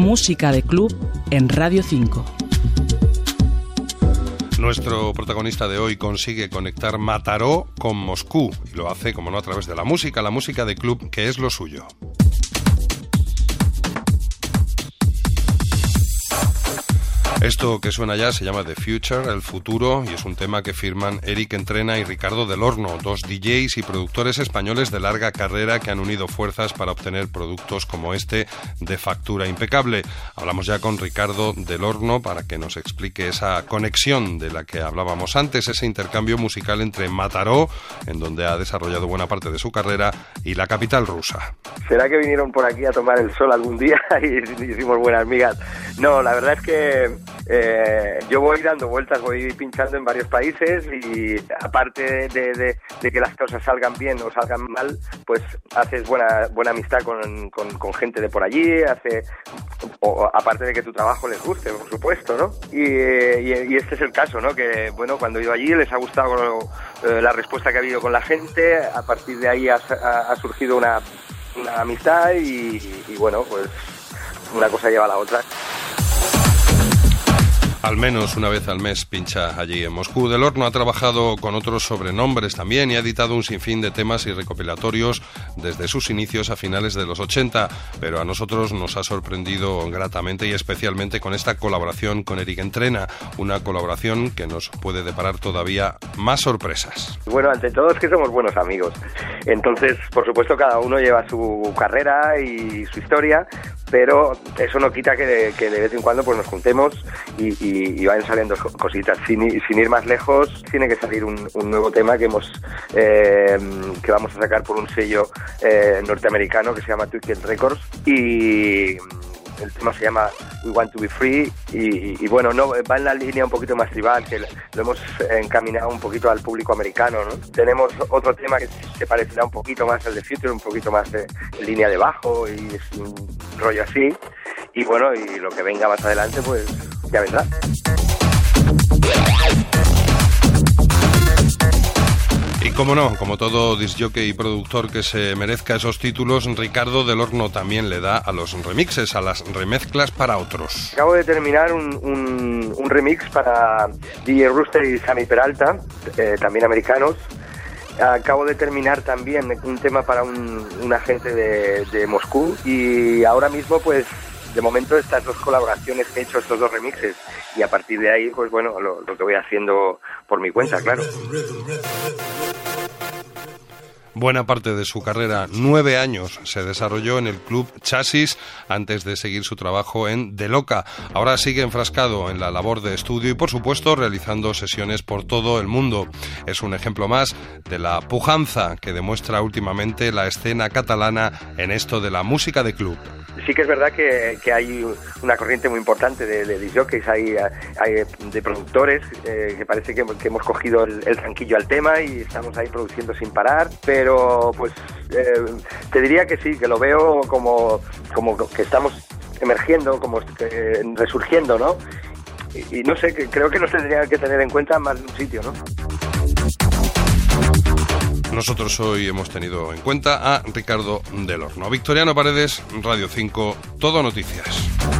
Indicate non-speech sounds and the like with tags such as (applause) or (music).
Música de Club en Radio 5. Nuestro protagonista de hoy consigue conectar Mataró con Moscú y lo hace, como no, a través de la música, la música de club, que es lo suyo. Esto que suena ya se llama The Future, el futuro, y es un tema que firman Eric Entrena y Ricardo del Horno, dos DJs y productores españoles de larga carrera que han unido fuerzas para obtener productos como este de factura impecable. Hablamos ya con Ricardo del Horno para que nos explique esa conexión de la que hablábamos antes, ese intercambio musical entre Mataró, en donde ha desarrollado buena parte de su carrera, y la capital rusa. ¿Será que vinieron por aquí a tomar el sol algún día (laughs) y hicimos buenas migas? No, la verdad es que eh, yo voy dando vueltas, voy pinchando en varios países y aparte de, que las cosas salgan bien o salgan mal, pues haces buena buena amistad con, con, gente de por allí, hace o, aparte de que tu trabajo les guste, por supuesto, ¿no? Y, y, este es el caso, ¿no? Que bueno, cuando he ido allí les ha gustado eh, la respuesta que ha habido con la gente, a partir de ahí ha, surgido una, una amistad y, y bueno, pues una cosa lleva a la otra. Al menos una vez al mes pincha allí en Moscú. Del Horno ha trabajado con otros sobrenombres también y ha editado un sinfín de temas y recopilatorios desde sus inicios a finales de los 80, pero a nosotros nos ha sorprendido gratamente y especialmente con esta colaboración con Eric Entrena, una colaboración que nos puede deparar todavía más sorpresas. Bueno, ante todo es que somos buenos amigos. Entonces, por supuesto, cada uno lleva su carrera y su historia, pero eso no quita que de, que de vez en cuando pues nos juntemos y, vayan saliendo cositas. Sin, ir más lejos, tiene que salir un, nuevo tema que hemos eh, que vamos a sacar por un sello eh, norteamericano que se llama Twinkle Records y el tema se llama We Want to Be Free y, bueno, no va en la línea un poquito más tribal, que lo hemos encaminado un poquito al público americano. ¿no? Tenemos otro tema que se parecerá un poquito más al de Future, un poquito más de, línea de bajo y es un rollo así. Y bueno, y lo que venga más adelante, pues ya vendrá. Y como no, como todo disjockey y productor que se merezca esos títulos, Ricardo del Horno también le da a los remixes, a las remezclas para otros. Acabo de terminar un, remix para DJ Rooster y Sammy Peralta, eh, también americanos. Acabo de terminar también un tema para un, agente de, de Moscú y ahora mismo pues de momento estas dos colaboraciones que he hecho, estos dos remixes, y a partir de ahí, pues bueno, lo, que voy haciendo por mi cuenta, claro. Buena parte de su carrera, nueve años, se desarrolló en el club Chasis antes de seguir su trabajo en De Loca. Ahora sigue enfrascado en la labor de estudio y, por supuesto, realizando sesiones por todo el mundo. Es un ejemplo más de la pujanza que demuestra últimamente la escena catalana en esto de la música de club sí que es verdad que, hay una corriente muy importante de, de hay, hay, de productores eh, que parece que, hemos cogido el, tranquillo al tema y estamos ahí produciendo sin parar, pero pues eh, te diría que sí, que lo veo como, como que estamos emergiendo, como eh, resurgiendo, ¿no? Y, no sé, creo que nos tendría que tener en cuenta más de un sitio, ¿no? Nosotros hoy hemos tenido en cuenta a Ricardo del Horno. Victoriano Paredes, Radio 5, Todo Noticias.